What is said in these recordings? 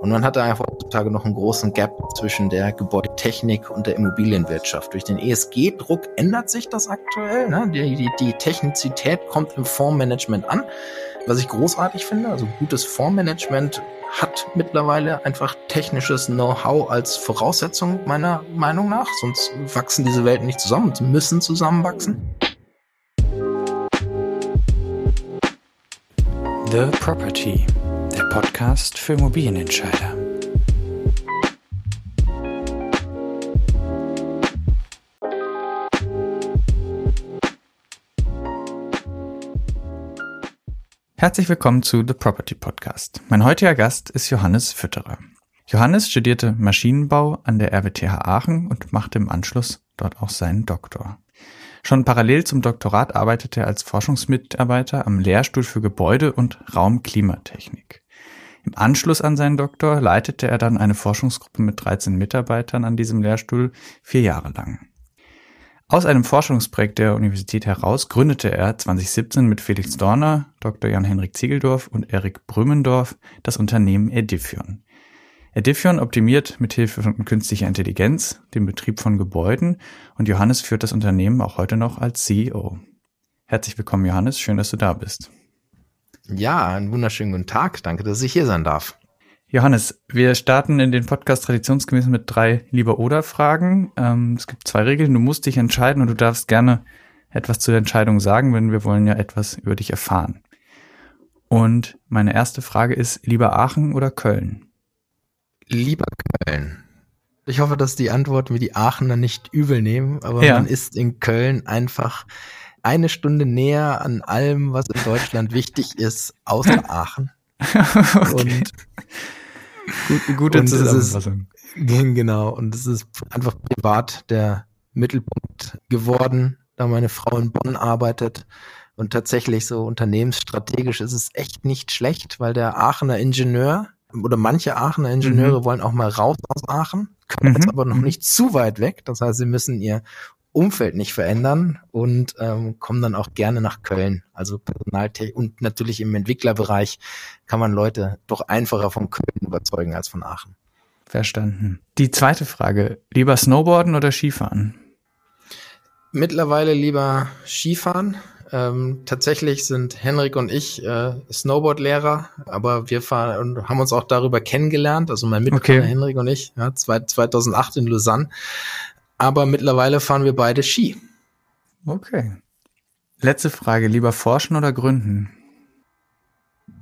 Und man hatte einfach heutzutage noch einen großen Gap zwischen der Gebäudetechnik und der Immobilienwirtschaft. Durch den ESG-Druck ändert sich das aktuell. Ne? Die, die, die Technizität kommt im Fondsmanagement an, was ich großartig finde. Also gutes Fondsmanagement hat mittlerweile einfach technisches Know-how als Voraussetzung meiner Meinung nach. Sonst wachsen diese Welten nicht zusammen und müssen zusammenwachsen. The Property Podcast für Immobilienentscheider. Herzlich willkommen zu The Property Podcast. Mein heutiger Gast ist Johannes Fütterer. Johannes studierte Maschinenbau an der RWTH Aachen und machte im Anschluss dort auch seinen Doktor. Schon parallel zum Doktorat arbeitete er als Forschungsmitarbeiter am Lehrstuhl für Gebäude- und Raumklimatechnik. Im Anschluss an seinen Doktor leitete er dann eine Forschungsgruppe mit 13 Mitarbeitern an diesem Lehrstuhl vier Jahre lang. Aus einem Forschungsprojekt der Universität heraus gründete er 2017 mit Felix Dorner, Dr. Jan-Henrik Ziegeldorf und Erik Brümendorf das Unternehmen Edifion. Edifion optimiert mit Hilfe von künstlicher Intelligenz den Betrieb von Gebäuden und Johannes führt das Unternehmen auch heute noch als CEO. Herzlich willkommen, Johannes. Schön, dass du da bist. Ja, einen wunderschönen guten Tag. Danke, dass ich hier sein darf. Johannes, wir starten in den Podcast traditionsgemäß mit drei Lieber-Oder-Fragen. Ähm, es gibt zwei Regeln. Du musst dich entscheiden und du darfst gerne etwas zu der Entscheidung sagen, wenn wir wollen ja etwas über dich erfahren. Und meine erste Frage ist, lieber Aachen oder Köln? Lieber Köln. Ich hoffe, dass die Antwort mir die Aachener nicht übel nehmen, aber ja. man ist in Köln einfach eine Stunde näher an allem, was in Deutschland wichtig ist, außer Aachen. okay. Und gute und Zusammenfassung. Ist, genau, und es ist einfach privat der Mittelpunkt geworden, da meine Frau in Bonn arbeitet. Und tatsächlich so unternehmensstrategisch ist es echt nicht schlecht, weil der Aachener Ingenieur oder manche Aachener Ingenieure mhm. wollen auch mal raus aus Aachen, können mhm. jetzt aber noch mhm. nicht zu weit weg. Das heißt, sie müssen ihr Umfeld nicht verändern und ähm, kommen dann auch gerne nach Köln. Also Personaltechnik und natürlich im Entwicklerbereich kann man Leute doch einfacher von Köln überzeugen als von Aachen. Verstanden. Die zweite Frage, lieber Snowboarden oder Skifahren? Mittlerweile lieber Skifahren. Ähm, tatsächlich sind Henrik und ich äh, Snowboardlehrer, aber wir fahren und haben uns auch darüber kennengelernt. Also mein Mitbewohner okay. Henrik und ich, ja, 2008 in Lausanne aber mittlerweile fahren wir beide Ski. Okay. Letzte Frage, lieber forschen oder gründen?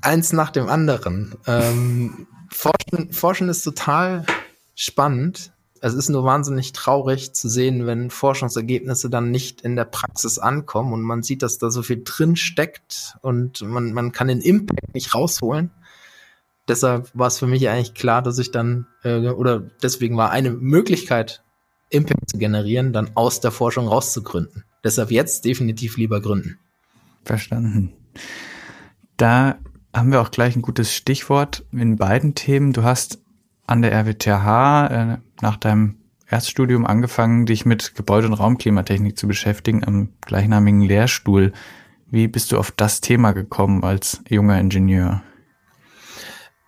Eins nach dem anderen. Ähm, forschen, forschen ist total spannend. Es ist nur wahnsinnig traurig zu sehen, wenn Forschungsergebnisse dann nicht in der Praxis ankommen und man sieht, dass da so viel drin steckt und man, man kann den Impact nicht rausholen. Deshalb war es für mich eigentlich klar, dass ich dann, äh, oder deswegen war eine Möglichkeit, Impact zu generieren, dann aus der Forschung rauszugründen. Deshalb jetzt definitiv lieber gründen. Verstanden. Da haben wir auch gleich ein gutes Stichwort in beiden Themen. Du hast an der RWTH äh, nach deinem Erststudium angefangen, dich mit Gebäude- und Raumklimatechnik zu beschäftigen am gleichnamigen Lehrstuhl. Wie bist du auf das Thema gekommen als junger Ingenieur?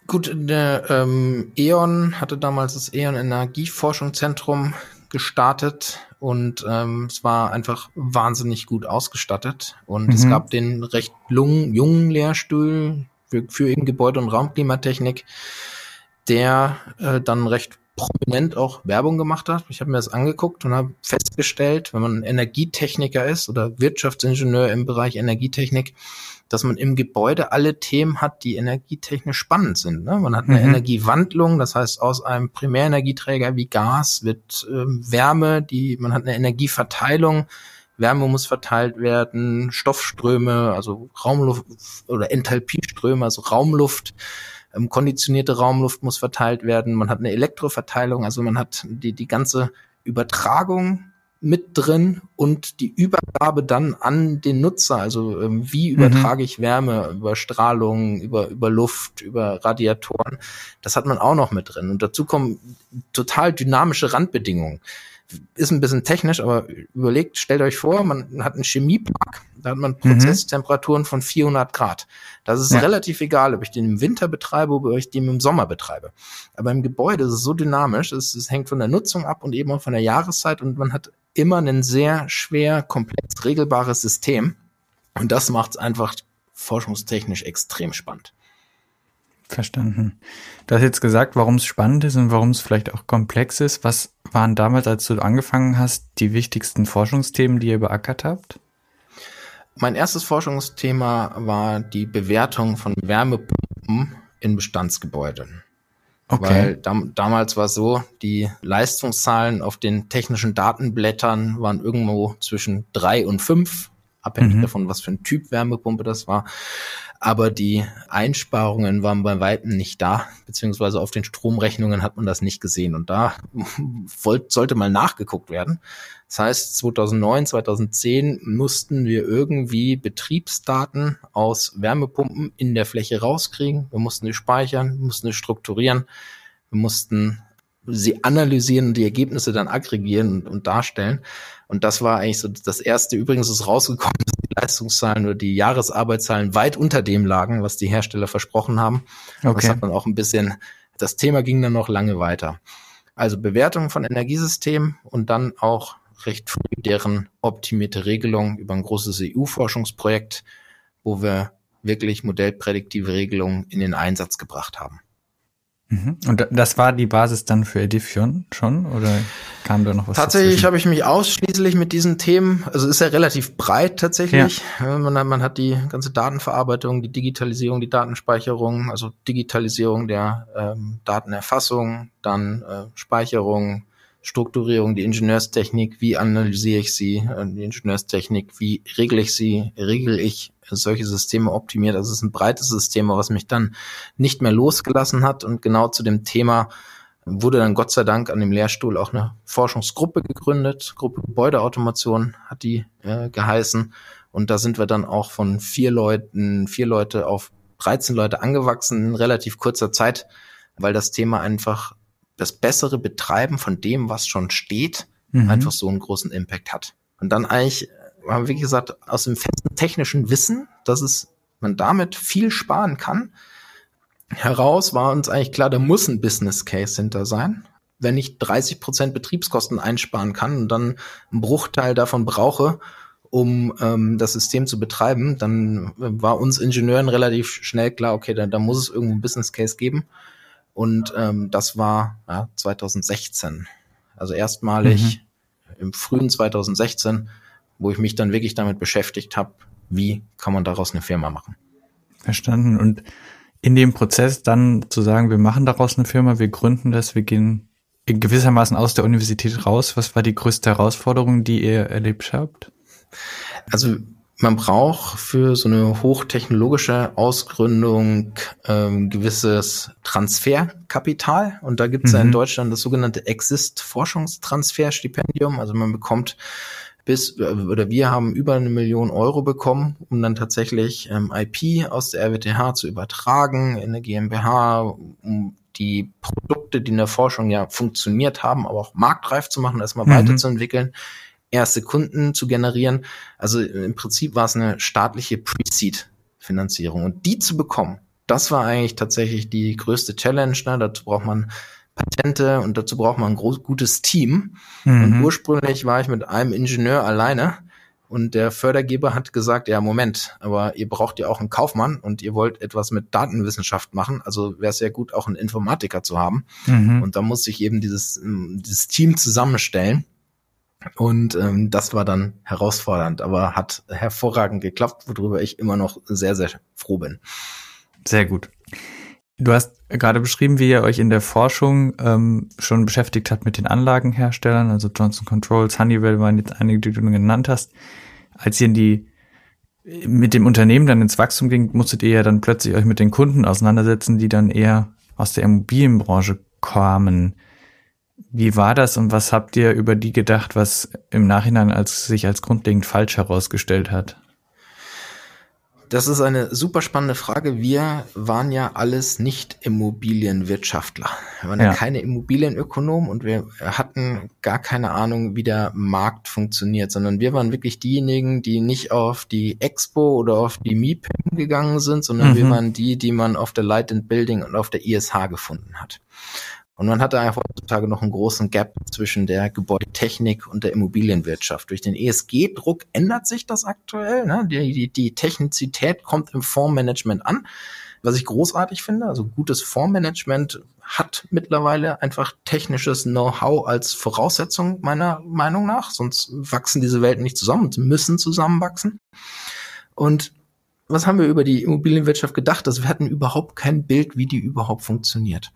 Gut, der ähm, E.ON hatte damals das E.ON Energieforschungszentrum gestartet und ähm, es war einfach wahnsinnig gut ausgestattet und mhm. es gab den recht jungen, jungen Lehrstuhl für, für eben Gebäude- und Raumklimatechnik, der äh, dann recht prominent auch Werbung gemacht hat. Ich habe mir das angeguckt und habe festgestellt, wenn man Energietechniker ist oder Wirtschaftsingenieur im Bereich Energietechnik, dass man im Gebäude alle Themen hat, die energietechnisch spannend sind. Ne? Man hat eine mhm. Energiewandlung, das heißt, aus einem Primärenergieträger wie Gas wird ähm, Wärme, die, man hat eine Energieverteilung, Wärme muss verteilt werden, Stoffströme, also Raumluft oder Enthalpieströme, also Raumluft, ähm, konditionierte Raumluft muss verteilt werden. Man hat eine Elektroverteilung, also man hat die, die ganze Übertragung mit drin und die Übergabe dann an den Nutzer. Also ähm, wie mhm. übertrage ich Wärme über Strahlung, über, über Luft, über Radiatoren. Das hat man auch noch mit drin. Und dazu kommen total dynamische Randbedingungen. ist ein bisschen technisch, aber überlegt, stellt euch vor, man hat einen Chemiepark, da hat man mhm. Prozesstemperaturen von 400 Grad. Das ist ja. relativ egal, ob ich den im Winter betreibe oder ob ich den im Sommer betreibe. Aber im Gebäude ist es so dynamisch, es, es hängt von der Nutzung ab und eben auch von der Jahreszeit und man hat immer ein sehr schwer, komplex regelbares System. Und das macht es einfach forschungstechnisch extrem spannend. Verstanden. Du hast jetzt gesagt, warum es spannend ist und warum es vielleicht auch komplex ist. Was waren damals, als du angefangen hast, die wichtigsten Forschungsthemen, die ihr beackert habt? Mein erstes Forschungsthema war die Bewertung von Wärmepumpen in Bestandsgebäuden. Okay. Weil dam damals war so, die Leistungszahlen auf den technischen Datenblättern waren irgendwo zwischen drei und fünf, abhängig mhm. davon, was für ein Typ Wärmepumpe das war aber die Einsparungen waren bei Weitem nicht da, beziehungsweise auf den Stromrechnungen hat man das nicht gesehen. Und da sollte mal nachgeguckt werden. Das heißt, 2009, 2010 mussten wir irgendwie Betriebsdaten aus Wärmepumpen in der Fläche rauskriegen. Wir mussten sie speichern, wir mussten sie strukturieren, wir mussten sie analysieren und die Ergebnisse dann aggregieren und, und darstellen. Und das war eigentlich so das erste. Übrigens ist rausgekommen, dass die Leistungszahlen oder die Jahresarbeitszahlen weit unter dem lagen, was die Hersteller versprochen haben. Okay. Das hat man auch ein bisschen, das Thema ging dann noch lange weiter. Also Bewertung von Energiesystemen und dann auch recht früh deren optimierte Regelung über ein großes EU-Forschungsprojekt, wo wir wirklich modellprädiktive Regelungen in den Einsatz gebracht haben. Mhm. Und das war die Basis dann für Edifion schon oder kam da noch was? Tatsächlich habe ich mich ausschließlich mit diesen Themen, also ist ja relativ breit tatsächlich. Ja. Man, man, hat die ganze Datenverarbeitung, die Digitalisierung, die Datenspeicherung, also Digitalisierung der ähm, Datenerfassung, dann äh, Speicherung, Strukturierung, die Ingenieurstechnik, wie analysiere ich sie, äh, die Ingenieurstechnik, wie regle ich sie, regel ich solche Systeme optimiert. Also es ist ein breites System, was mich dann nicht mehr losgelassen hat. Und genau zu dem Thema wurde dann Gott sei Dank an dem Lehrstuhl auch eine Forschungsgruppe gegründet. Gruppe Gebäudeautomation hat die äh, geheißen. Und da sind wir dann auch von vier Leuten, vier Leute auf 13 Leute angewachsen in relativ kurzer Zeit, weil das Thema einfach das bessere Betreiben von dem, was schon steht, mhm. einfach so einen großen Impact hat. Und dann eigentlich wie gesagt, aus dem festen technischen Wissen, dass es man damit viel sparen kann, heraus war uns eigentlich klar, da muss ein Business Case hinter sein. Wenn ich 30 Prozent Betriebskosten einsparen kann und dann einen Bruchteil davon brauche, um ähm, das System zu betreiben, dann war uns Ingenieuren relativ schnell klar, okay, da, da muss es irgendwo ein Business Case geben. Und ähm, das war ja, 2016. Also erstmalig mhm. im frühen 2016 wo ich mich dann wirklich damit beschäftigt habe, wie kann man daraus eine Firma machen. Verstanden. Und in dem Prozess dann zu sagen, wir machen daraus eine Firma, wir gründen das, wir gehen gewissermaßen aus der Universität raus. Was war die größte Herausforderung, die ihr erlebt habt? Also man braucht für so eine hochtechnologische Ausgründung ähm, gewisses Transferkapital. Und da gibt es mhm. ja in mhm. Deutschland das sogenannte Exist-Forschungstransferstipendium. Also man bekommt bis oder wir haben über eine Million Euro bekommen, um dann tatsächlich ähm, IP aus der RWTH zu übertragen in eine GmbH, um die Produkte, die in der Forschung ja funktioniert haben, aber auch marktreif zu machen, erstmal mhm. weiterzuentwickeln, erste Kunden zu generieren. Also im Prinzip war es eine staatliche Pre-Seed-Finanzierung. Und die zu bekommen, das war eigentlich tatsächlich die größte Challenge. Ne? Dazu braucht man Patente und dazu braucht man ein groß, gutes Team. Mhm. Und ursprünglich war ich mit einem Ingenieur alleine und der Fördergeber hat gesagt, ja, Moment, aber ihr braucht ja auch einen Kaufmann und ihr wollt etwas mit Datenwissenschaft machen, also wäre es ja gut, auch einen Informatiker zu haben. Mhm. Und da muss ich eben dieses, dieses Team zusammenstellen. Und ähm, das war dann herausfordernd, aber hat hervorragend geklappt, worüber ich immer noch sehr, sehr froh bin. Sehr gut. Du hast gerade beschrieben, wie ihr euch in der Forschung ähm, schon beschäftigt habt mit den Anlagenherstellern, also Johnson Controls, Honeywell waren jetzt einige, die du genannt hast. Als ihr in die mit dem Unternehmen dann ins Wachstum ging, musstet ihr ja dann plötzlich euch mit den Kunden auseinandersetzen, die dann eher aus der Immobilienbranche kamen. Wie war das und was habt ihr über die gedacht, was im Nachhinein als sich als grundlegend falsch herausgestellt hat? Das ist eine super spannende Frage. Wir waren ja alles nicht Immobilienwirtschaftler. Wir waren ja, ja keine Immobilienökonomen und wir hatten gar keine Ahnung, wie der Markt funktioniert, sondern wir waren wirklich diejenigen, die nicht auf die Expo oder auf die MIPIM gegangen sind, sondern mhm. wir waren die, die man auf der Light and Building und auf der ISH gefunden hat. Und man hatte einfach heutzutage noch einen großen Gap zwischen der Gebäudetechnik und der Immobilienwirtschaft. Durch den ESG-Druck ändert sich das aktuell. Ne? Die, die, die Technizität kommt im Fondsmanagement an, was ich großartig finde. Also gutes Fondsmanagement hat mittlerweile einfach technisches Know-how als Voraussetzung meiner Meinung nach. Sonst wachsen diese Welten nicht zusammen müssen zusammenwachsen. Und was haben wir über die Immobilienwirtschaft gedacht? Also wir hatten überhaupt kein Bild, wie die überhaupt funktioniert.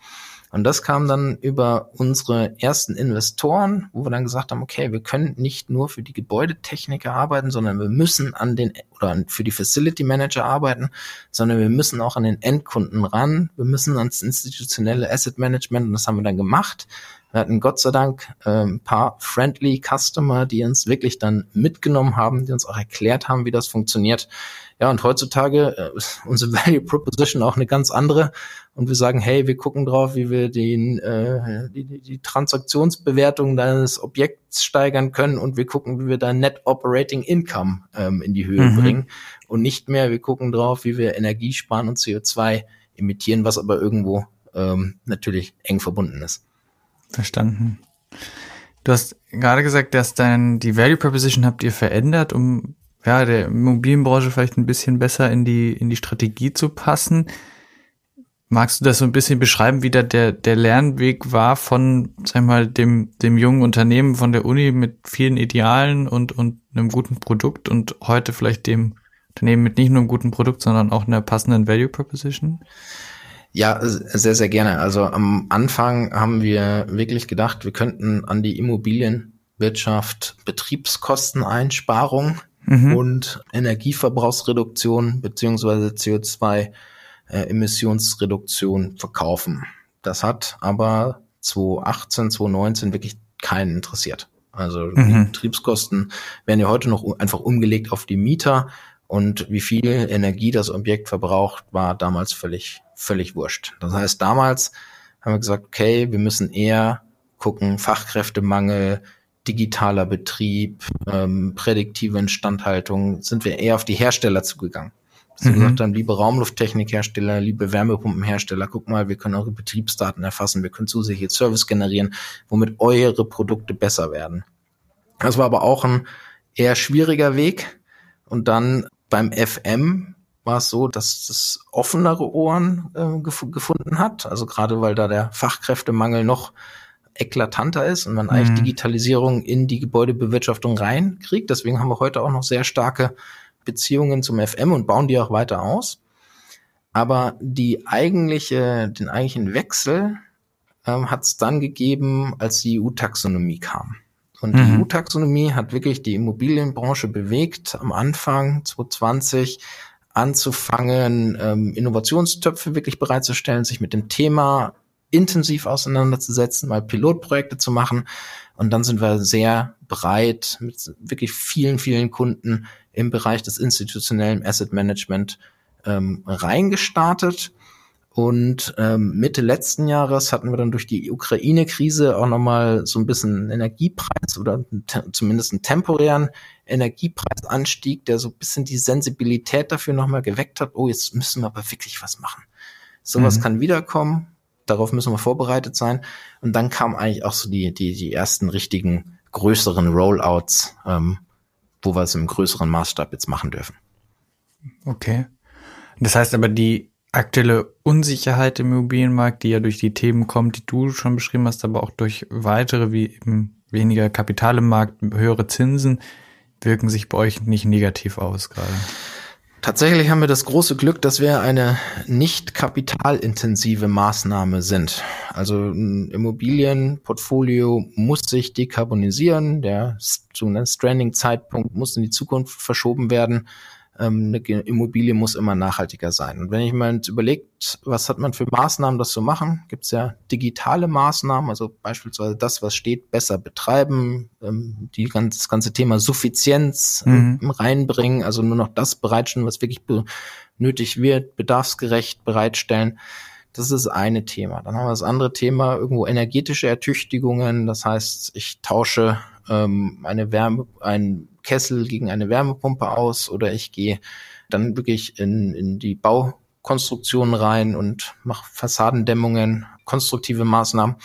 Und das kam dann über unsere ersten Investoren, wo wir dann gesagt haben, okay, wir können nicht nur für die Gebäudetechniker arbeiten, sondern wir müssen an den, oder für die Facility Manager arbeiten, sondern wir müssen auch an den Endkunden ran. Wir müssen ans institutionelle Asset Management und das haben wir dann gemacht. Wir hatten Gott sei Dank äh, ein paar friendly Customer, die uns wirklich dann mitgenommen haben, die uns auch erklärt haben, wie das funktioniert. Ja, und heutzutage äh, ist unsere Value Proposition auch eine ganz andere. Und wir sagen, hey, wir gucken drauf, wie wir den, äh, die, die Transaktionsbewertung deines Objekts steigern können und wir gucken, wie wir dein Net Operating Income ähm, in die Höhe mhm. bringen. Und nicht mehr, wir gucken drauf, wie wir Energie sparen und CO2 emittieren, was aber irgendwo ähm, natürlich eng verbunden ist. Verstanden. Du hast gerade gesagt, dass dann die Value Proposition habt ihr verändert, um ja der Immobilienbranche vielleicht ein bisschen besser in die in die Strategie zu passen. Magst du das so ein bisschen beschreiben, wie da der der Lernweg war von, sag mal, dem dem jungen Unternehmen von der Uni mit vielen Idealen und und einem guten Produkt und heute vielleicht dem Unternehmen mit nicht nur einem guten Produkt, sondern auch einer passenden Value Proposition? Ja, sehr, sehr gerne. Also am Anfang haben wir wirklich gedacht, wir könnten an die Immobilienwirtschaft Betriebskosteneinsparung mhm. und Energieverbrauchsreduktion beziehungsweise CO2-Emissionsreduktion äh, verkaufen. Das hat aber 2018, 2019 wirklich keinen interessiert. Also mhm. die Betriebskosten werden ja heute noch einfach umgelegt auf die Mieter und wie viel Energie das Objekt verbraucht, war damals völlig völlig wurscht. Das heißt, damals haben wir gesagt, okay, wir müssen eher gucken, Fachkräftemangel, digitaler Betrieb, ähm, prädiktive Instandhaltung, sind wir eher auf die Hersteller zugegangen. Dass mhm. wir gesagt haben, liebe Raumlufttechnikhersteller, liebe Wärmepumpenhersteller, guck mal, wir können eure Betriebsdaten erfassen, wir können zusätzliche Service generieren, womit eure Produkte besser werden. Das war aber auch ein eher schwieriger Weg. Und dann beim FM war es so, dass es offenere Ohren äh, gef gefunden hat. Also gerade weil da der Fachkräftemangel noch eklatanter ist und man mhm. eigentlich Digitalisierung in die Gebäudebewirtschaftung reinkriegt. Deswegen haben wir heute auch noch sehr starke Beziehungen zum FM und bauen die auch weiter aus. Aber die eigentliche, den eigentlichen Wechsel ähm, hat es dann gegeben, als die EU-Taxonomie kam. Und mhm. die EU-Taxonomie hat wirklich die Immobilienbranche bewegt. Am Anfang 2020 anzufangen, ähm, Innovationstöpfe wirklich bereitzustellen, sich mit dem Thema intensiv auseinanderzusetzen, mal Pilotprojekte zu machen. Und dann sind wir sehr breit mit wirklich vielen, vielen Kunden im Bereich des institutionellen Asset Management ähm, reingestartet. Und ähm, Mitte letzten Jahres hatten wir dann durch die Ukraine-Krise auch nochmal so ein bisschen Energiepreis oder zumindest einen temporären Energiepreisanstieg, der so ein bisschen die Sensibilität dafür nochmal geweckt hat, oh, jetzt müssen wir aber wirklich was machen. Sowas mhm. kann wiederkommen, darauf müssen wir vorbereitet sein. Und dann kamen eigentlich auch so die, die, die ersten richtigen größeren Rollouts, ähm, wo wir es im größeren Maßstab jetzt machen dürfen. Okay. Das heißt aber, die aktuelle Unsicherheit im Immobilienmarkt, die ja durch die Themen kommt, die du schon beschrieben hast, aber auch durch weitere wie eben weniger Kapital im Markt, höhere Zinsen, wirken sich bei euch nicht negativ aus gerade. Tatsächlich haben wir das große Glück, dass wir eine nicht kapitalintensive Maßnahme sind. Also ein Immobilienportfolio muss sich dekarbonisieren, der Stranding-Zeitpunkt muss in die Zukunft verschoben werden. Ähm, eine Immobilie muss immer nachhaltiger sein. Und wenn ich mal überlegt, was hat man für Maßnahmen, das zu machen, gibt es ja digitale Maßnahmen, also beispielsweise das, was steht, besser betreiben, ähm, die ganz, das ganze Thema Suffizienz ähm, mhm. reinbringen, also nur noch das bereitstellen, was wirklich nötig wird, bedarfsgerecht bereitstellen. Das ist das eine Thema. Dann haben wir das andere Thema, irgendwo energetische Ertüchtigungen. Das heißt, ich tausche ähm, eine Wärme, ein Kessel gegen eine Wärmepumpe aus oder ich gehe dann wirklich in, in die Baukonstruktion rein und mache Fassadendämmungen, konstruktive Maßnahmen.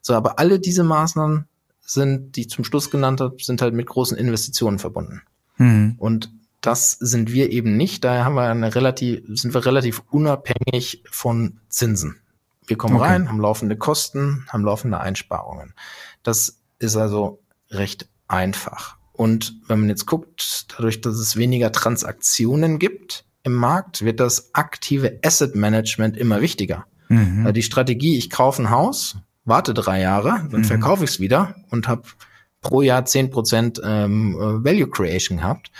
So, aber alle diese Maßnahmen sind, die ich zum Schluss genannt habe, sind halt mit großen Investitionen verbunden. Mhm. Und das sind wir eben nicht. Daher haben wir eine relativ, sind wir relativ unabhängig von Zinsen. Wir kommen okay. rein, haben laufende Kosten, haben laufende Einsparungen. Das ist also recht einfach. Und wenn man jetzt guckt, dadurch, dass es weniger Transaktionen gibt im Markt, wird das aktive Asset Management immer wichtiger. Mhm. Also die Strategie, ich kaufe ein Haus, warte drei Jahre, dann mhm. verkaufe ich es wieder und habe pro Jahr zehn Prozent ähm, Value Creation gehabt,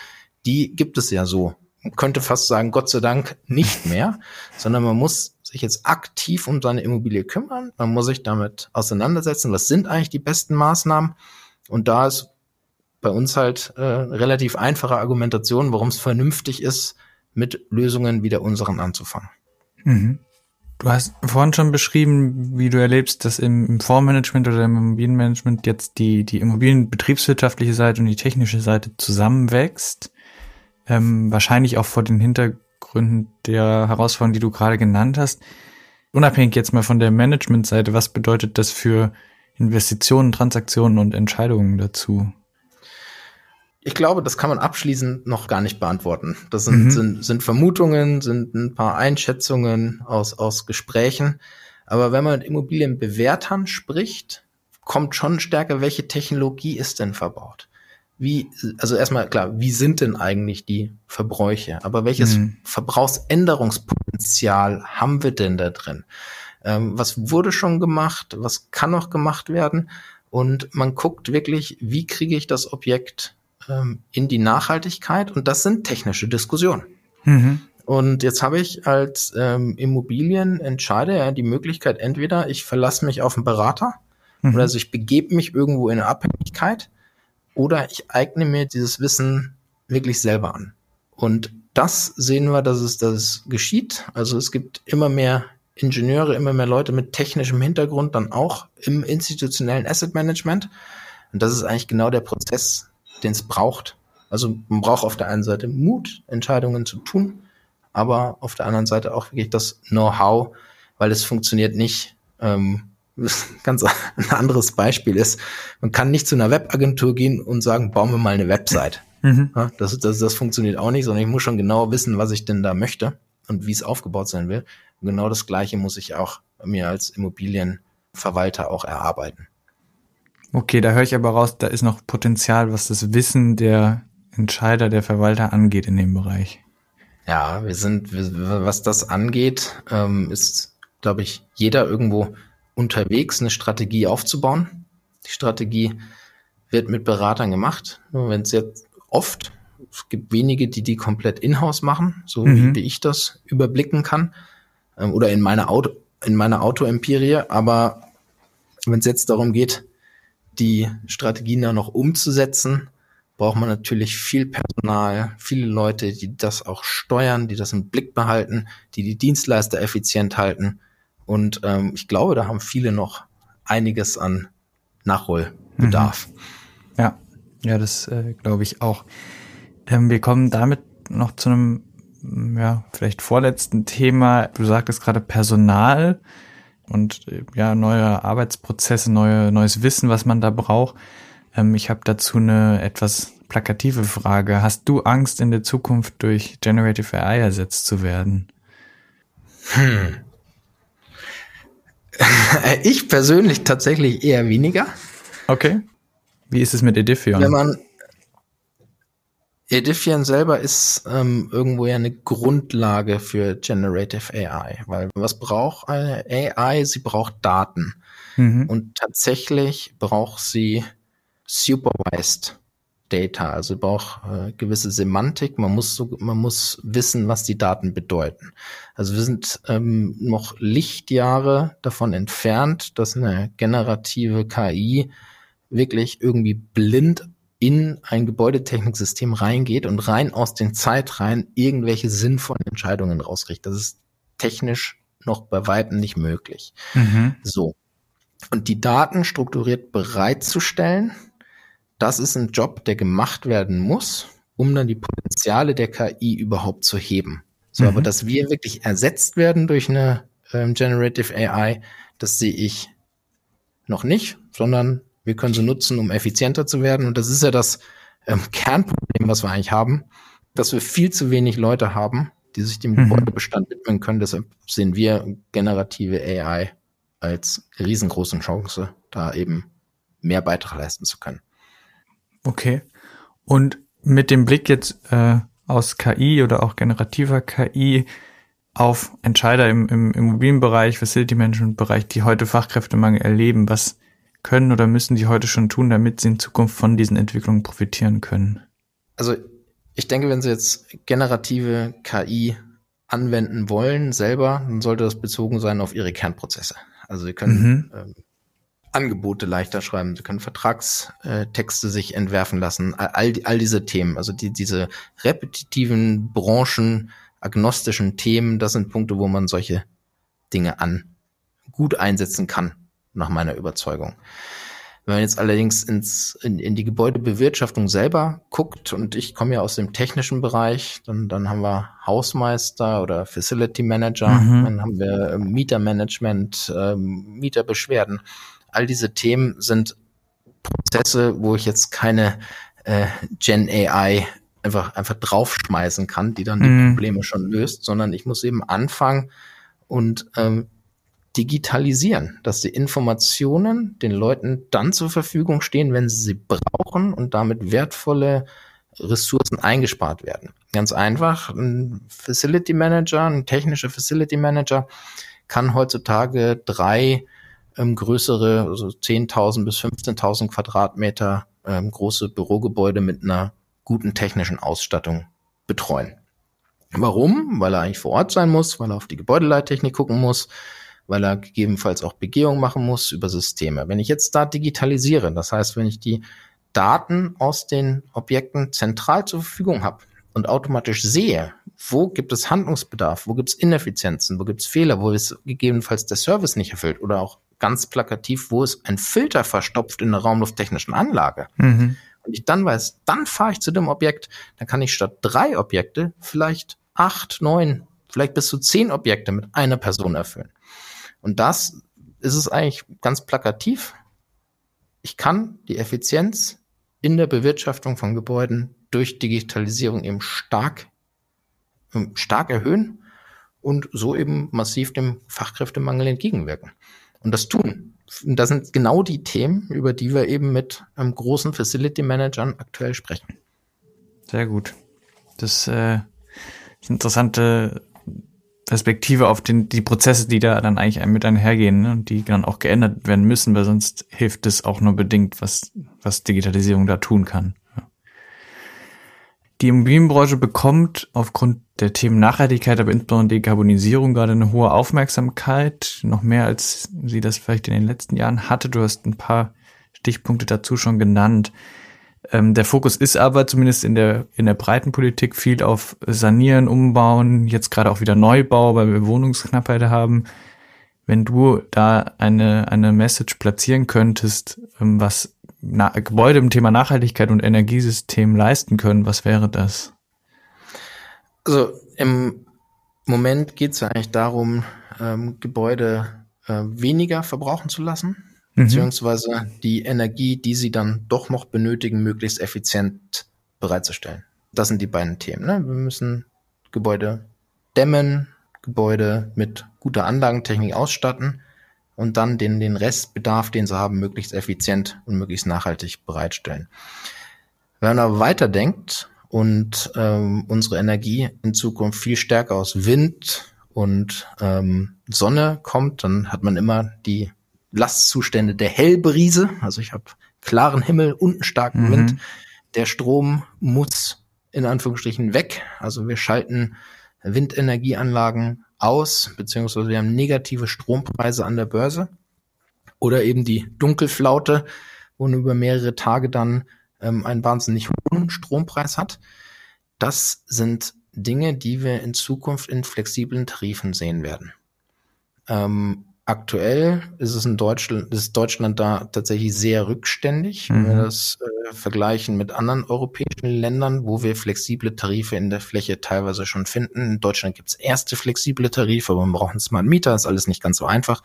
die gibt es ja so. Man könnte fast sagen, Gott sei Dank nicht mehr, sondern man muss sich jetzt aktiv um seine Immobilie kümmern. Man muss sich damit auseinandersetzen, was sind eigentlich die besten Maßnahmen. Und da ist bei uns halt äh, relativ einfache Argumentation, warum es vernünftig ist, mit Lösungen wie der unseren anzufangen. Mhm. Du hast vorhin schon beschrieben, wie du erlebst, dass im, im Fondsmanagement oder im Immobilienmanagement jetzt die, die Immobilienbetriebswirtschaftliche Seite und die technische Seite zusammenwächst. Ähm, wahrscheinlich auch vor den Hintergründen der Herausforderungen, die du gerade genannt hast. Unabhängig jetzt mal von der Managementseite, was bedeutet das für Investitionen, Transaktionen und Entscheidungen dazu? Ich glaube, das kann man abschließend noch gar nicht beantworten. Das sind, mhm. sind, sind Vermutungen, sind ein paar Einschätzungen aus, aus Gesprächen. Aber wenn man mit Immobilienbewertern spricht, kommt schon stärker, welche Technologie ist denn verbaut? Wie, also erstmal klar, wie sind denn eigentlich die Verbräuche? Aber welches mhm. Verbrauchsänderungspotenzial haben wir denn da drin? Ähm, was wurde schon gemacht? Was kann noch gemacht werden? Und man guckt wirklich, wie kriege ich das Objekt ähm, in die Nachhaltigkeit und das sind technische Diskussionen. Mhm. Und jetzt habe ich als ähm, Immobilienentscheider ja die Möglichkeit, entweder ich verlasse mich auf einen Berater mhm. oder also ich begebe mich irgendwo in eine Abhängigkeit oder ich eigne mir dieses Wissen wirklich selber an. Und das sehen wir, dass es das geschieht. Also es gibt immer mehr Ingenieure, immer mehr Leute mit technischem Hintergrund, dann auch im institutionellen Asset Management. Und das ist eigentlich genau der Prozess, den es braucht. Also man braucht auf der einen Seite Mut, Entscheidungen zu tun, aber auf der anderen Seite auch wirklich das Know-how, weil es funktioniert nicht. Ähm, ganz ein anderes Beispiel ist, man kann nicht zu einer Webagentur gehen und sagen, bauen wir mal eine Website. Mhm. Ja, das, das, das funktioniert auch nicht, sondern ich muss schon genau wissen, was ich denn da möchte und wie es aufgebaut sein will. Und genau das Gleiche muss ich auch mir als Immobilienverwalter auch erarbeiten. Okay, da höre ich aber raus, da ist noch Potenzial, was das Wissen der Entscheider, der Verwalter angeht in dem Bereich. Ja, wir sind, was das angeht, ähm, ist, glaube ich, jeder irgendwo unterwegs, eine Strategie aufzubauen. Die Strategie wird mit Beratern gemacht. Wenn es jetzt oft, es gibt wenige, die die komplett in-house machen, so mhm. wie, ich das überblicken kann, ähm, oder in meiner Auto, in meiner Autoempirie. Aber wenn es jetzt darum geht, die Strategien da noch umzusetzen, braucht man natürlich viel Personal, viele Leute, die das auch steuern, die das im Blick behalten, die die Dienstleister effizient halten. Und ähm, ich glaube, da haben viele noch einiges an Nachholbedarf. Mhm. Ja, ja, das äh, glaube ich auch. Ähm, wir kommen damit noch zu einem, ja, vielleicht vorletzten Thema. Du sagtest gerade Personal und äh, ja, neue Arbeitsprozesse, neue, neues Wissen, was man da braucht. Ähm, ich habe dazu eine etwas plakative Frage. Hast du Angst, in der Zukunft durch Generative AI ersetzt zu werden? Hm. Ich persönlich tatsächlich eher weniger. Okay. Wie ist es mit Edifion? Wenn man Edifian selber ist ähm, irgendwo ja eine Grundlage für Generative AI, weil was braucht eine AI? Sie braucht Daten. Mhm. Und tatsächlich braucht sie Supervised Data. Also braucht äh, gewisse Semantik. Man muss so, man muss wissen, was die Daten bedeuten. Also wir sind ähm, noch Lichtjahre davon entfernt, dass eine generative KI wirklich irgendwie blind in ein Gebäudetechniksystem reingeht und rein aus den Zeitreihen irgendwelche sinnvollen Entscheidungen rauskriegt. Das ist technisch noch bei weitem nicht möglich. Mhm. So. Und die Daten strukturiert bereitzustellen, das ist ein Job, der gemacht werden muss, um dann die Potenziale der KI überhaupt zu heben. So, mhm. aber dass wir wirklich ersetzt werden durch eine ähm, Generative AI, das sehe ich noch nicht, sondern wir können sie nutzen, um effizienter zu werden. Und das ist ja das ähm, Kernproblem, was wir eigentlich haben, dass wir viel zu wenig Leute haben, die sich dem mhm. Gebäudebestand widmen können. Deshalb sehen wir generative AI als riesengroße Chance, da eben mehr Beitrag leisten zu können. Okay. Und mit dem Blick jetzt äh, aus KI oder auch generativer KI auf Entscheider im, im Immobilienbereich, Facility Management Bereich, die heute Fachkräftemangel erleben, was können oder müssen die heute schon tun, damit sie in Zukunft von diesen Entwicklungen profitieren können? Also ich denke, wenn Sie jetzt generative KI anwenden wollen selber, dann sollte das bezogen sein auf Ihre Kernprozesse. Also Sie können mhm. ähm, Angebote leichter schreiben, Sie können Vertragstexte sich entwerfen lassen, all, all diese Themen, also die, diese repetitiven, branchenagnostischen Themen, das sind Punkte, wo man solche Dinge an gut einsetzen kann, nach meiner Überzeugung. Wenn man jetzt allerdings ins, in, in die Gebäudebewirtschaftung selber guckt, und ich komme ja aus dem technischen Bereich, dann, dann haben wir Hausmeister oder Facility Manager, mhm. dann haben wir ähm, Mietermanagement, ähm, Mieterbeschwerden. All diese Themen sind Prozesse, wo ich jetzt keine äh, Gen AI einfach, einfach draufschmeißen kann, die dann die mhm. Probleme schon löst, sondern ich muss eben anfangen und ähm, digitalisieren, dass die Informationen den Leuten dann zur Verfügung stehen, wenn sie sie brauchen und damit wertvolle Ressourcen eingespart werden. Ganz einfach, ein Facility Manager, ein technischer Facility Manager kann heutzutage drei ähm, größere, also 10.000 bis 15.000 Quadratmeter ähm, große Bürogebäude mit einer guten technischen Ausstattung betreuen. Warum? Weil er eigentlich vor Ort sein muss, weil er auf die Gebäudeleittechnik gucken muss, weil er gegebenenfalls auch Begehung machen muss über Systeme. Wenn ich jetzt da digitalisiere, das heißt, wenn ich die Daten aus den Objekten zentral zur Verfügung habe und automatisch sehe, wo gibt es Handlungsbedarf, wo gibt es Ineffizienzen, wo gibt es Fehler, wo ist gegebenenfalls der Service nicht erfüllt oder auch ganz plakativ, wo ist ein Filter verstopft in der raumlufttechnischen Anlage. Mhm. Und ich dann weiß, dann fahre ich zu dem Objekt, dann kann ich statt drei Objekte vielleicht acht, neun, vielleicht bis zu zehn Objekte mit einer Person erfüllen. Und das ist es eigentlich ganz plakativ. Ich kann die Effizienz in der Bewirtschaftung von Gebäuden durch Digitalisierung eben stark, ähm, stark erhöhen und so eben massiv dem Fachkräftemangel entgegenwirken. Und das tun. Und das sind genau die Themen, über die wir eben mit einem großen Facility Managern aktuell sprechen. Sehr gut. Das äh, ist interessante Perspektive auf den, die Prozesse, die da dann eigentlich mit einhergehen ne, und die dann auch geändert werden müssen, weil sonst hilft es auch nur bedingt, was, was Digitalisierung da tun kann. Die Immobilienbranche bekommt aufgrund der Themen Nachhaltigkeit, aber insbesondere Dekarbonisierung gerade eine hohe Aufmerksamkeit, noch mehr als sie das vielleicht in den letzten Jahren hatte. Du hast ein paar Stichpunkte dazu schon genannt. Ähm, der Fokus ist aber zumindest in der, in der breiten Politik viel auf Sanieren, Umbauen, jetzt gerade auch wieder Neubau, weil wir Wohnungsknappheit haben. Wenn du da eine, eine Message platzieren könntest, ähm, was Na Gebäude im Thema Nachhaltigkeit und Energiesystem leisten können, was wäre das? Also im Moment geht es ja eigentlich darum, ähm, Gebäude äh, weniger verbrauchen zu lassen. Beziehungsweise die Energie, die sie dann doch noch benötigen, möglichst effizient bereitzustellen. Das sind die beiden Themen. Ne? Wir müssen Gebäude dämmen, Gebäude mit guter Anlagentechnik ausstatten und dann den, den Restbedarf, den sie haben, möglichst effizient und möglichst nachhaltig bereitstellen. Wenn man aber weiterdenkt und ähm, unsere Energie in Zukunft viel stärker aus Wind und ähm, Sonne kommt, dann hat man immer die Lastzustände der Hellbrise. Also ich habe klaren Himmel und einen starken mhm. Wind. der Strom muss in Anführungsstrichen weg. Also wir schalten Windenergieanlagen aus, beziehungsweise wir haben negative Strompreise an der Börse. Oder eben die Dunkelflaute, wo man über mehrere Tage dann ähm, einen wahnsinnig hohen Strompreis hat. Das sind Dinge, die wir in Zukunft in flexiblen Tarifen sehen werden. Ähm, aktuell ist es in Deutschland, ist Deutschland da tatsächlich sehr rückständig, mhm. wenn wir mhm. das äh, vergleichen mit anderen europäischen Ländern, wo wir flexible Tarife in der Fläche teilweise schon finden. In Deutschland gibt es erste flexible Tarife, aber man braucht einen Smart Meter, ist alles nicht ganz so einfach.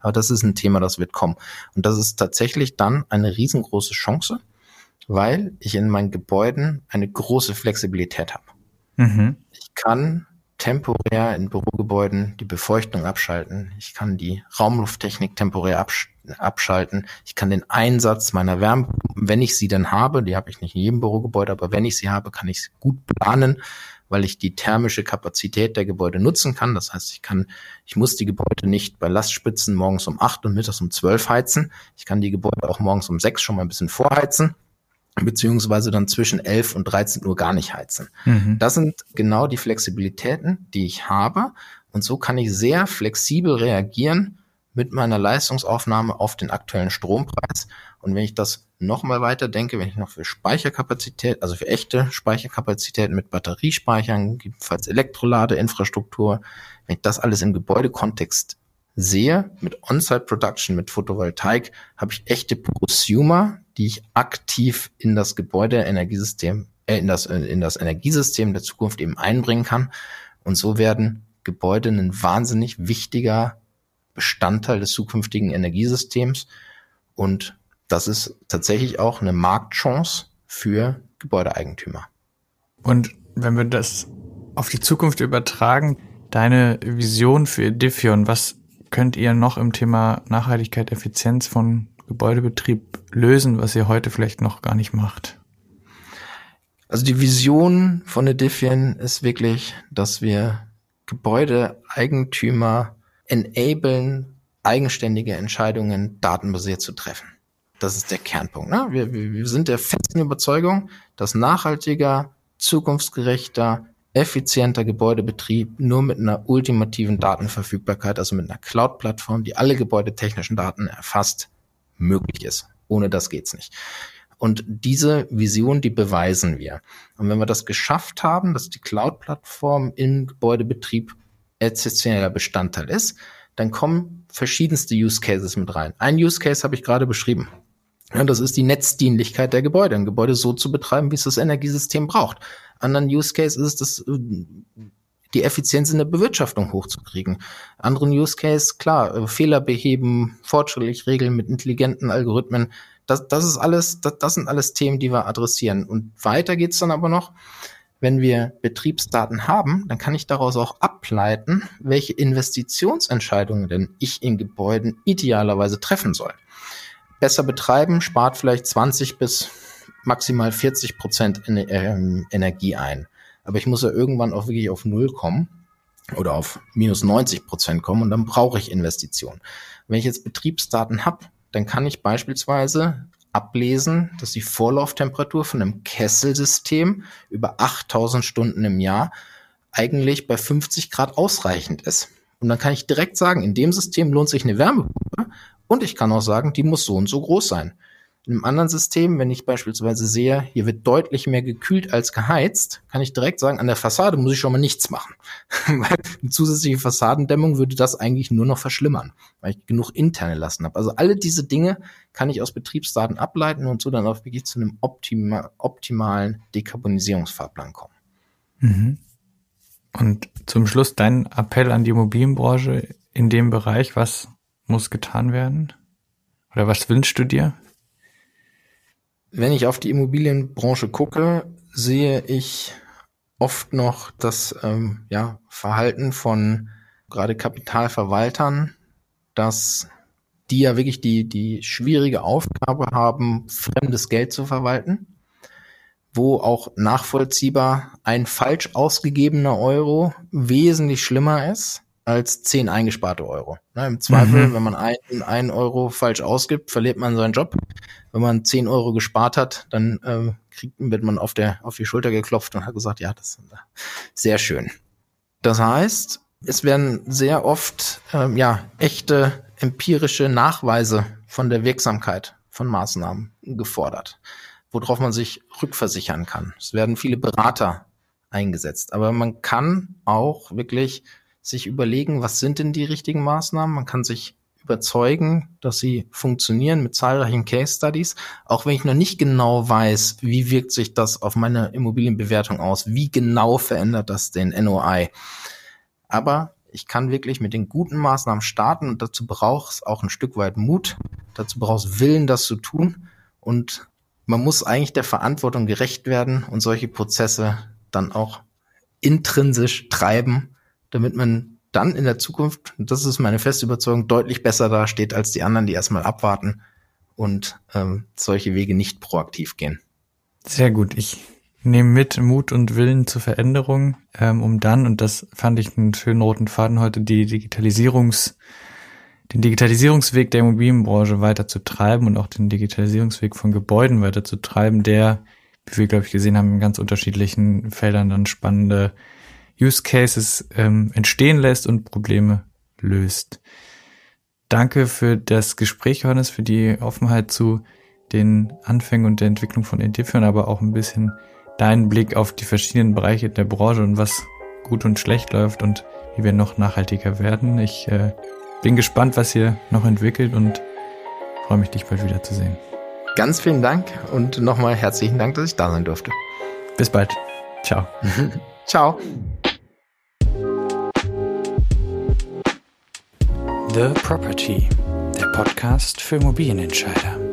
Aber das ist ein Thema, das wird kommen. Und das ist tatsächlich dann eine riesengroße Chance, weil ich in meinen Gebäuden eine große Flexibilität habe. Mhm. Ich kann temporär in Bürogebäuden die Befeuchtung abschalten. Ich kann die Raumlufttechnik temporär absch abschalten. Ich kann den Einsatz meiner Wärme, wenn ich sie dann habe, die habe ich nicht in jedem Bürogebäude, aber wenn ich sie habe, kann ich sie gut planen, weil ich die thermische Kapazität der Gebäude nutzen kann. Das heißt, ich kann, ich muss die Gebäude nicht bei Lastspitzen morgens um acht und mittags um zwölf heizen. Ich kann die Gebäude auch morgens um sechs schon mal ein bisschen vorheizen beziehungsweise dann zwischen 11 und 13 Uhr gar nicht heizen. Mhm. Das sind genau die Flexibilitäten, die ich habe. Und so kann ich sehr flexibel reagieren mit meiner Leistungsaufnahme auf den aktuellen Strompreis. Und wenn ich das nochmal weiter denke, wenn ich noch für Speicherkapazität, also für echte Speicherkapazitäten mit Batteriespeichern, gegebenenfalls Elektroladeinfrastruktur, wenn ich das alles im Gebäudekontext sehe, mit On-Site Production, mit Photovoltaik, habe ich echte Prosumer, die ich aktiv in das Gebäudeenergiesystem, äh, in das, in das Energiesystem der Zukunft eben einbringen kann. Und so werden Gebäude ein wahnsinnig wichtiger Bestandteil des zukünftigen Energiesystems. Und das ist tatsächlich auch eine Marktchance für Gebäudeeigentümer. Und wenn wir das auf die Zukunft übertragen, deine Vision für Diffion, was könnt ihr noch im Thema Nachhaltigkeit, Effizienz von Gebäudebetrieb lösen, was ihr heute vielleicht noch gar nicht macht? Also die Vision von Edifian ist wirklich, dass wir Gebäudeeigentümer enablen, eigenständige Entscheidungen datenbasiert zu treffen. Das ist der Kernpunkt. Ne? Wir, wir sind der festen Überzeugung, dass nachhaltiger, zukunftsgerechter, effizienter Gebäudebetrieb nur mit einer ultimativen Datenverfügbarkeit, also mit einer Cloud-Plattform, die alle gebäudetechnischen Daten erfasst, möglich ist. Ohne das geht's nicht. Und diese Vision, die beweisen wir. Und wenn wir das geschafft haben, dass die Cloud-Plattform im Gebäudebetrieb essentieller Bestandteil ist, dann kommen verschiedenste Use Cases mit rein. Ein Use Case habe ich gerade beschrieben. Ja, das ist die Netzdienlichkeit der Gebäude, ein Gebäude so zu betreiben, wie es das Energiesystem braucht. Anderen Use Case ist es, die Effizienz in der Bewirtschaftung hochzukriegen. Anderen Use Case, klar, äh, Fehler beheben, fortschrittlich regeln mit intelligenten Algorithmen. Das, das ist alles, das, das sind alles Themen, die wir adressieren. Und weiter geht's dann aber noch. Wenn wir Betriebsdaten haben, dann kann ich daraus auch ableiten, welche Investitionsentscheidungen denn ich in Gebäuden idealerweise treffen soll. Besser betreiben spart vielleicht 20 bis maximal 40 Prozent ähm, Energie ein. Aber ich muss ja irgendwann auch wirklich auf Null kommen oder auf minus 90 Prozent kommen und dann brauche ich Investitionen. Wenn ich jetzt Betriebsdaten habe, dann kann ich beispielsweise ablesen, dass die Vorlauftemperatur von einem Kesselsystem über 8000 Stunden im Jahr eigentlich bei 50 Grad ausreichend ist. Und dann kann ich direkt sagen, in dem System lohnt sich eine Wärmepumpe und ich kann auch sagen, die muss so und so groß sein. In einem anderen System, wenn ich beispielsweise sehe, hier wird deutlich mehr gekühlt als geheizt, kann ich direkt sagen, an der Fassade muss ich schon mal nichts machen. weil eine zusätzliche Fassadendämmung würde das eigentlich nur noch verschlimmern, weil ich genug interne Lasten habe. Also alle diese Dinge kann ich aus Betriebsdaten ableiten und so dann auch wirklich zu einem optima optimalen Dekarbonisierungsfahrplan kommen. Mhm. Und zum Schluss dein Appell an die Immobilienbranche in dem Bereich, was muss getan werden? Oder was wünschst du dir? wenn ich auf die Immobilienbranche gucke, sehe ich oft noch das ähm, ja, Verhalten von gerade Kapitalverwaltern, dass die ja wirklich die, die schwierige Aufgabe haben, fremdes Geld zu verwalten, wo auch nachvollziehbar ein falsch ausgegebener Euro wesentlich schlimmer ist als zehn eingesparte Euro. Ne, Im Zweifel, mhm. wenn man einen, einen Euro falsch ausgibt, verliert man seinen Job. Wenn man zehn Euro gespart hat, dann äh, kriegt, wird man auf der, auf die Schulter geklopft und hat gesagt, ja, das ist sehr schön. Das heißt, es werden sehr oft, ähm, ja, echte empirische Nachweise von der Wirksamkeit von Maßnahmen gefordert, worauf man sich rückversichern kann. Es werden viele Berater eingesetzt, aber man kann auch wirklich sich überlegen, was sind denn die richtigen Maßnahmen? Man kann sich überzeugen, dass sie funktionieren mit zahlreichen Case Studies, auch wenn ich noch nicht genau weiß, wie wirkt sich das auf meine Immobilienbewertung aus, wie genau verändert das den NOI. Aber ich kann wirklich mit den guten Maßnahmen starten und dazu braucht es auch ein Stück weit Mut, dazu braucht es Willen, das zu tun. Und man muss eigentlich der Verantwortung gerecht werden und solche Prozesse dann auch intrinsisch treiben, damit man dann in der Zukunft, das ist meine feste Überzeugung, deutlich besser dasteht als die anderen, die erstmal abwarten und ähm, solche Wege nicht proaktiv gehen. Sehr gut. Ich nehme mit Mut und Willen zur Veränderung, ähm, um dann, und das fand ich einen schönen roten Faden heute, die Digitalisierungs, den Digitalisierungsweg der Immobilienbranche weiter zu treiben und auch den Digitalisierungsweg von Gebäuden weiter zu treiben, der, wie wir, glaube ich, gesehen haben, in ganz unterschiedlichen Feldern dann spannende Use Cases ähm, entstehen lässt und Probleme löst. Danke für das Gespräch, Johannes, für die Offenheit zu den Anfängen und der Entwicklung von Edifion, aber auch ein bisschen deinen Blick auf die verschiedenen Bereiche der Branche und was gut und schlecht läuft und wie wir noch nachhaltiger werden. Ich äh, bin gespannt, was ihr noch entwickelt und freue mich, dich bald wiederzusehen. Ganz vielen Dank und nochmal herzlichen Dank, dass ich da sein durfte. Bis bald. Ciao. Ciao. The Property, der Podcast für Immobilienentscheider.